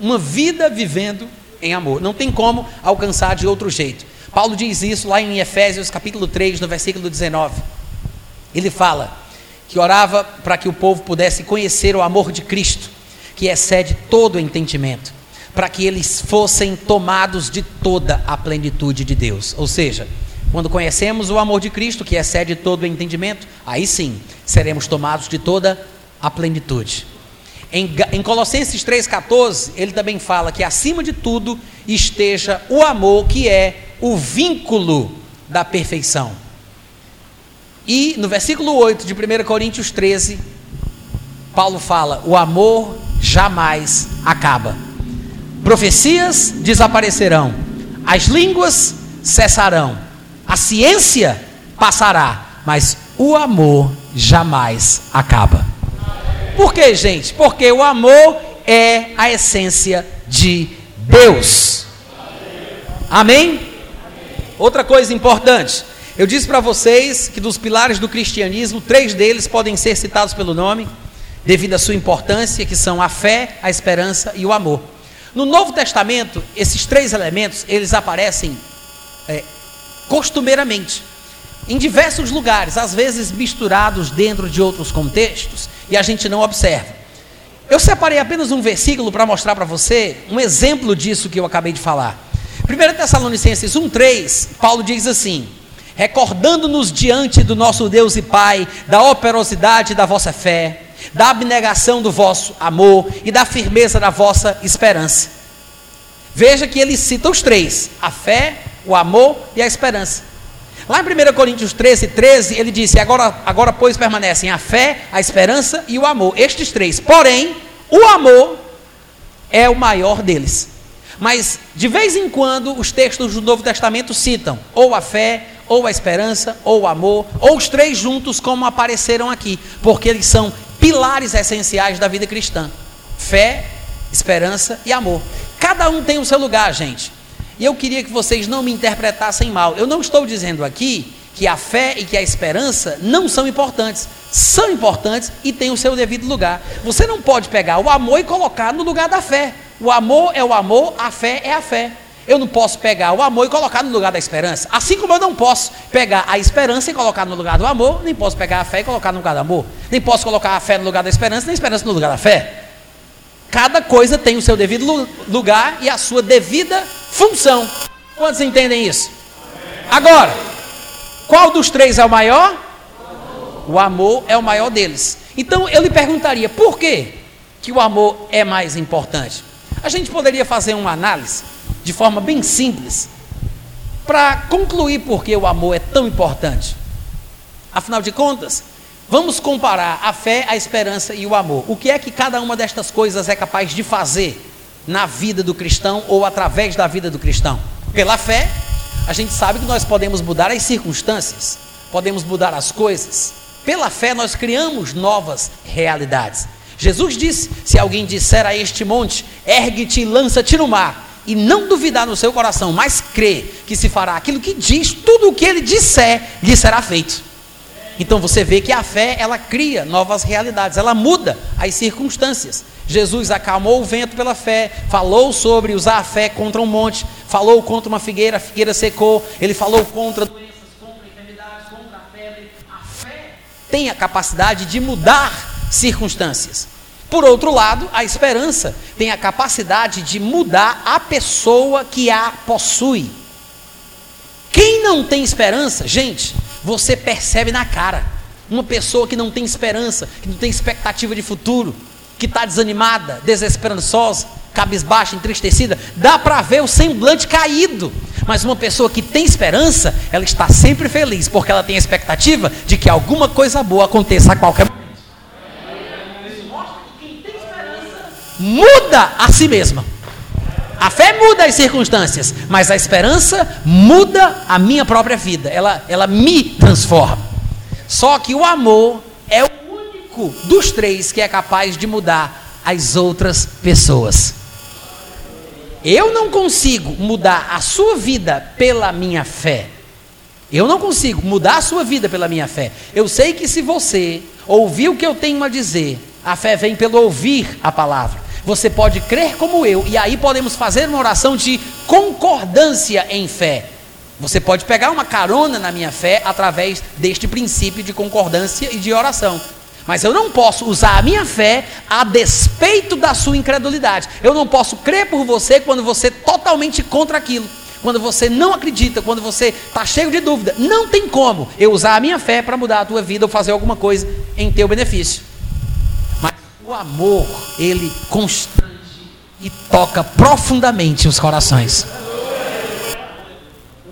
Uma vida vivendo em amor. Não tem como alcançar de outro jeito. Paulo diz isso lá em Efésios capítulo 3, no versículo 19. Ele fala que orava para que o povo pudesse conhecer o amor de Cristo, que excede todo entendimento para que eles fossem tomados de toda a plenitude de Deus. Ou seja, quando conhecemos o amor de Cristo, que excede todo o entendimento, aí sim seremos tomados de toda a plenitude. Em, em Colossenses 3,14, ele também fala que acima de tudo esteja o amor, que é o vínculo da perfeição. E no versículo 8 de 1 Coríntios 13, Paulo fala: o amor jamais acaba profecias desaparecerão, as línguas cessarão, a ciência passará, mas o amor jamais acaba. Por quê, gente? Porque o amor é a essência de Deus. Amém? Outra coisa importante. Eu disse para vocês que dos pilares do cristianismo, três deles podem ser citados pelo nome, devido à sua importância, que são a fé, a esperança e o amor. No Novo Testamento, esses três elementos, eles aparecem é, costumeiramente, em diversos lugares, às vezes misturados dentro de outros contextos, e a gente não observa. Eu separei apenas um versículo para mostrar para você um exemplo disso que eu acabei de falar. 1 Tessalonicenses 1,3, Paulo diz assim: Recordando-nos diante do nosso Deus e Pai da operosidade da vossa fé, da abnegação do vosso amor e da firmeza da vossa esperança. Veja que ele cita os três: a fé, o amor e a esperança. Lá em 1 Coríntios 13, 13, ele disse: agora, agora, pois, permanecem a fé, a esperança e o amor. Estes três. Porém, o amor é o maior deles. Mas, de vez em quando, os textos do Novo Testamento citam ou a fé, ou a esperança, ou o amor, ou os três juntos, como apareceram aqui, porque eles são pilares essenciais da vida cristã: fé, esperança e amor. Cada um tem o seu lugar, gente. E eu queria que vocês não me interpretassem mal. Eu não estou dizendo aqui que a fé e que a esperança não são importantes. São importantes e têm o seu devido lugar. Você não pode pegar o amor e colocar no lugar da fé. O amor é o amor, a fé é a fé. Eu não posso pegar o amor e colocar no lugar da esperança. Assim como eu não posso pegar a esperança e colocar no lugar do amor, nem posso pegar a fé e colocar no lugar do amor. Nem posso colocar a fé no lugar da esperança, nem a esperança no lugar da fé. Cada coisa tem o seu devido lugar e a sua devida função. Quantos entendem isso? Agora, qual dos três é o maior? O amor é o maior deles. Então eu lhe perguntaria, por que, que o amor é mais importante? A gente poderia fazer uma análise de forma bem simples, para concluir por que o amor é tão importante. Afinal de contas, vamos comparar a fé, a esperança e o amor. O que é que cada uma destas coisas é capaz de fazer na vida do cristão ou através da vida do cristão? Pela fé, a gente sabe que nós podemos mudar as circunstâncias, podemos mudar as coisas. Pela fé, nós criamos novas realidades. Jesus disse: Se alguém disser a este monte, ergue-te e lança-te no mar, e não duvidar no seu coração, mas crer que se fará aquilo que diz, tudo o que ele disser lhe será feito. Então você vê que a fé, ela cria novas realidades, ela muda as circunstâncias. Jesus acalmou o vento pela fé, falou sobre usar a fé contra um monte, falou contra uma figueira, a figueira secou, ele falou contra doenças, contra enfermidades, contra a febre. A fé tem a capacidade de mudar circunstâncias. Por outro lado, a esperança tem a capacidade de mudar a pessoa que a possui. Quem não tem esperança, gente, você percebe na cara. Uma pessoa que não tem esperança, que não tem expectativa de futuro, que está desanimada, desesperançosa, cabisbaixa, entristecida, dá para ver o semblante caído. Mas uma pessoa que tem esperança, ela está sempre feliz, porque ela tem a expectativa de que alguma coisa boa aconteça a qualquer momento. Muda a si mesma. A fé muda as circunstâncias, mas a esperança muda a minha própria vida. Ela, ela me transforma. Só que o amor é o único dos três que é capaz de mudar as outras pessoas. Eu não consigo mudar a sua vida pela minha fé. Eu não consigo mudar a sua vida pela minha fé. Eu sei que se você ouvir o que eu tenho a dizer, a fé vem pelo ouvir a palavra. Você pode crer como eu, e aí podemos fazer uma oração de concordância em fé. Você pode pegar uma carona na minha fé através deste princípio de concordância e de oração. Mas eu não posso usar a minha fé a despeito da sua incredulidade. Eu não posso crer por você quando você é totalmente contra aquilo. Quando você não acredita, quando você está cheio de dúvida. Não tem como eu usar a minha fé para mudar a tua vida ou fazer alguma coisa em teu benefício. O amor, ele constrange e toca profundamente os corações.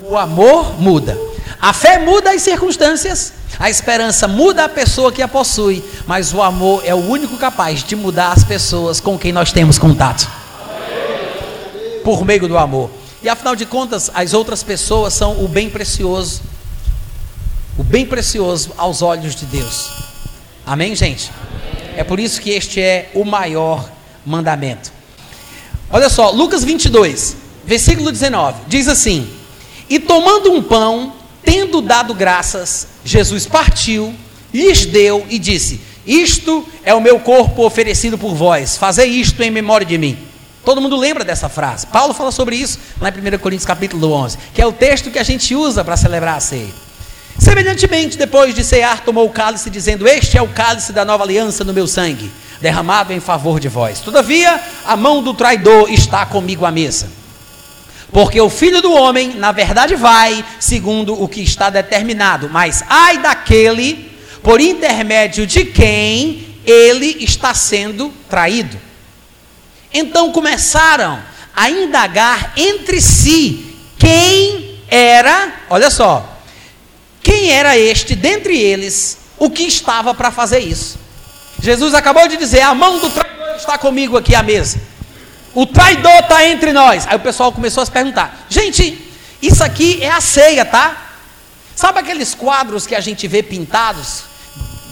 O amor muda. A fé muda as circunstâncias, a esperança muda a pessoa que a possui, mas o amor é o único capaz de mudar as pessoas com quem nós temos contato. Por meio do amor. E afinal de contas, as outras pessoas são o bem precioso. O bem precioso aos olhos de Deus. Amém, gente? É por isso que este é o maior mandamento. Olha só, Lucas 22, versículo 19, diz assim: E tomando um pão, tendo dado graças, Jesus partiu, lhes deu e disse: Isto é o meu corpo oferecido por vós, fazei isto em memória de mim. Todo mundo lembra dessa frase. Paulo fala sobre isso lá em 1 Coríntios capítulo 11, que é o texto que a gente usa para celebrar a ceia. Semelhantemente, depois de cear, tomou o cálice, dizendo: Este é o cálice da nova aliança no meu sangue, derramado em favor de vós. Todavia, a mão do traidor está comigo à mesa. Porque o filho do homem, na verdade, vai segundo o que está determinado, mas ai daquele por intermédio de quem ele está sendo traído. Então começaram a indagar entre si quem era, olha só, quem era este dentre eles o que estava para fazer isso? Jesus acabou de dizer: a mão do traidor está comigo aqui à mesa. O traidor está entre nós. Aí o pessoal começou a se perguntar: gente, isso aqui é a ceia, tá? Sabe aqueles quadros que a gente vê pintados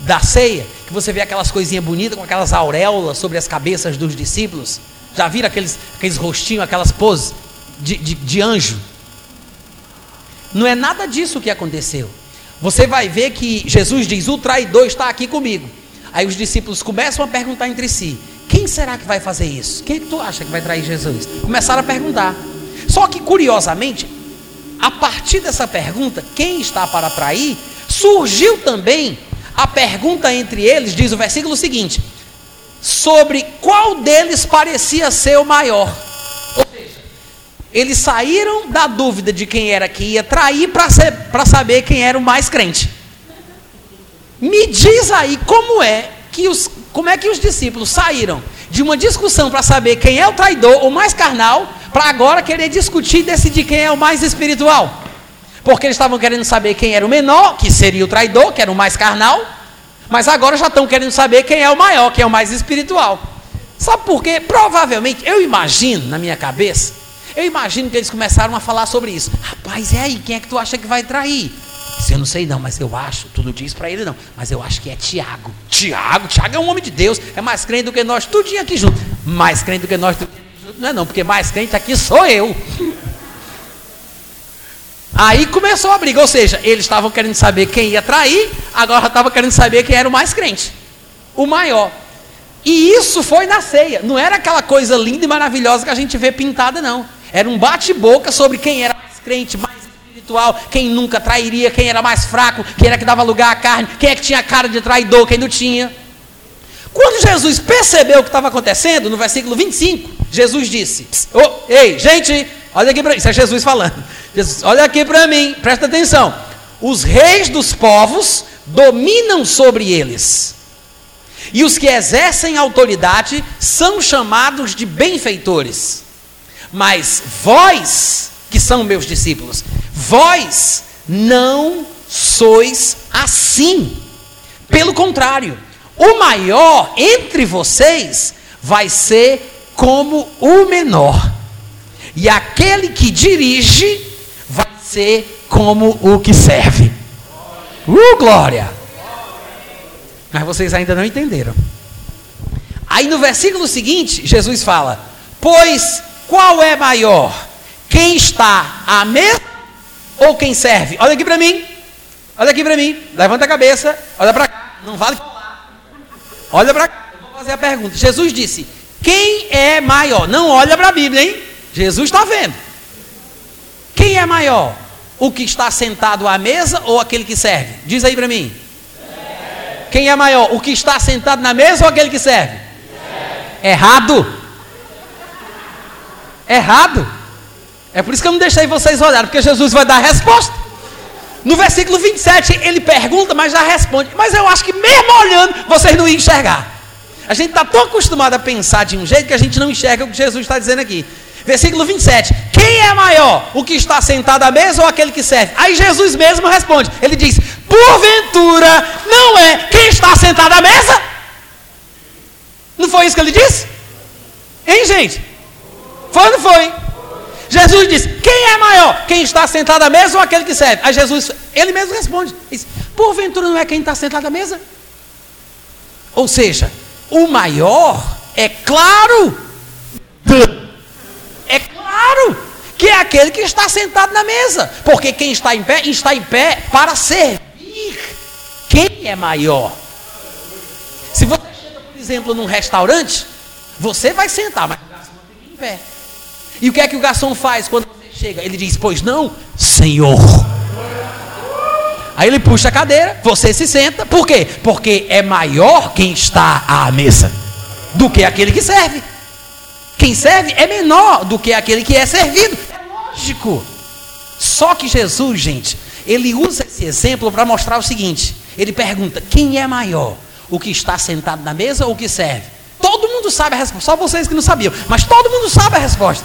da ceia? Que você vê aquelas coisinhas bonitas com aquelas auréolas sobre as cabeças dos discípulos? Já viram aqueles, aqueles rostinhos, aquelas poses de, de, de anjo? Não é nada disso que aconteceu. Você vai ver que Jesus diz: O traidor está aqui comigo. Aí os discípulos começam a perguntar entre si: Quem será que vai fazer isso? Quem é que tu acha que vai trair Jesus? Começaram a perguntar. Só que, curiosamente, a partir dessa pergunta, quem está para trair, surgiu também a pergunta entre eles, diz o versículo seguinte: sobre qual deles parecia ser o maior. Eles saíram da dúvida de quem era que ia trair para saber quem era o mais crente. Me diz aí como é que os, como é que os discípulos saíram de uma discussão para saber quem é o traidor, o mais carnal, para agora querer discutir e decidir quem é o mais espiritual. Porque eles estavam querendo saber quem era o menor, que seria o traidor, que era o mais carnal, mas agora já estão querendo saber quem é o maior, quem é o mais espiritual. Sabe por quê? Provavelmente, eu imagino na minha cabeça, eu imagino que eles começaram a falar sobre isso. Rapaz, é aí, quem é que tu acha que vai trair? Eu não sei não, mas eu acho, tu não diz para ele não, mas eu acho que é Tiago. Tiago, Tiago é um homem de Deus, é mais crente do que nós, tudinho aqui junto. Mais crente do que nós, tudinho aqui junto. Não é não, porque mais crente aqui sou eu. Aí começou a briga, ou seja, eles estavam querendo saber quem ia trair, agora estavam querendo saber quem era o mais crente, o maior. E isso foi na ceia, não era aquela coisa linda e maravilhosa que a gente vê pintada, não. Era um bate-boca sobre quem era mais crente, mais espiritual, quem nunca trairia, quem era mais fraco, quem era que dava lugar à carne, quem é que tinha cara de traidor, quem não tinha. Quando Jesus percebeu o que estava acontecendo, no versículo 25, Jesus disse: oh, Ei, gente, olha aqui para. Isso é Jesus falando. Jesus, olha aqui para mim, presta atenção. Os reis dos povos dominam sobre eles. E os que exercem autoridade são chamados de benfeitores. Mas vós, que são meus discípulos, vós não sois assim. Pelo contrário, o maior entre vocês vai ser como o menor, e aquele que dirige vai ser como o que serve. Uh, glória! Mas vocês ainda não entenderam. Aí no versículo seguinte, Jesus fala: Pois qual é maior? Quem está à mesa ou quem serve? Olha aqui para mim. Olha aqui para mim. Levanta a cabeça. Olha para cá. Não vale falar. Olha para cá. Eu vou fazer a pergunta. Jesus disse: Quem é maior? Não olha para a Bíblia, hein? Jesus está vendo. Quem é maior? O que está sentado à mesa ou aquele que serve? Diz aí para mim. Quem é maior? O que está sentado na mesa ou aquele que serve? Errado. Errado. É por isso que eu não deixei vocês olharem, porque Jesus vai dar a resposta. No versículo 27, ele pergunta, mas já responde. Mas eu acho que mesmo olhando, vocês não iam enxergar. A gente está tão acostumado a pensar de um jeito que a gente não enxerga o que Jesus está dizendo aqui. Versículo 27. Quem é maior? O que está sentado à mesa ou aquele que serve? Aí Jesus mesmo responde. Ele diz: Porventura não é quem está sentado à mesa? Não foi isso que ele disse? Hein, gente? Foi ou não foi? Jesus diz: Quem é maior? Quem está sentado à mesa ou aquele que serve? Aí Jesus, ele mesmo responde: diz, Porventura não é quem está sentado à mesa? Ou seja, o maior é claro, é claro que é aquele que está sentado na mesa, porque quem está em pé está em pé para servir. Quem é maior? Se você chega, por exemplo, num restaurante, você vai sentar, mas em pé. E o que é que o garçom faz quando você chega? Ele diz: Pois não, Senhor. Aí ele puxa a cadeira, você se senta, por quê? Porque é maior quem está à mesa do que aquele que serve. Quem serve é menor do que aquele que é servido. É lógico. Só que Jesus, gente, ele usa esse exemplo para mostrar o seguinte: ele pergunta, quem é maior? O que está sentado na mesa ou o que serve? Todo mundo sabe a resposta, só vocês que não sabiam, mas todo mundo sabe a resposta.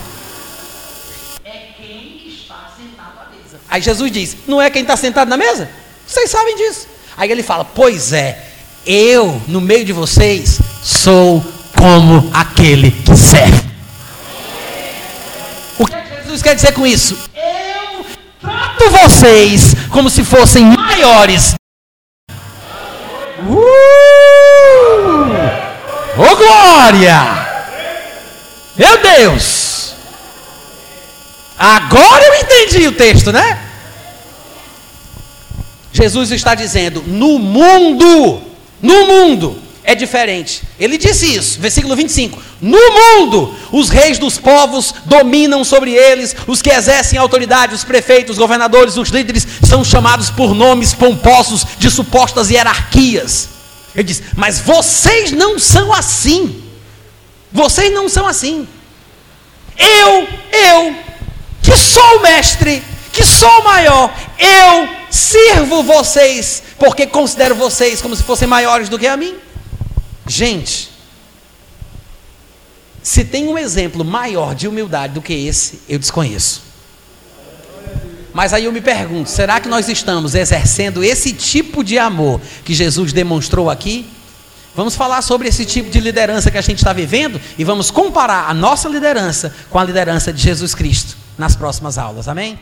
Aí Jesus diz: Não é quem está sentado na mesa? Vocês sabem disso. Aí ele fala: Pois é, eu no meio de vocês sou como aquele que serve. O que Jesus quer dizer com isso? Eu trato vocês como se fossem maiores. Uh! Oh glória! Meu Deus! Agora eu entendi o texto, né? Jesus está dizendo: no mundo, no mundo é diferente. Ele disse isso, versículo 25: No mundo, os reis dos povos dominam sobre eles, os que exercem autoridade, os prefeitos, os governadores, os líderes são chamados por nomes pomposos de supostas hierarquias. Ele diz: Mas vocês não são assim. Vocês não são assim. Eu, eu, que sou o mestre, que sou o maior, eu sirvo vocês, porque considero vocês como se fossem maiores do que a mim. Gente, se tem um exemplo maior de humildade do que esse, eu desconheço. Mas aí eu me pergunto: será que nós estamos exercendo esse tipo de amor que Jesus demonstrou aqui? Vamos falar sobre esse tipo de liderança que a gente está vivendo e vamos comparar a nossa liderança com a liderança de Jesus Cristo nas próximas aulas. Amém?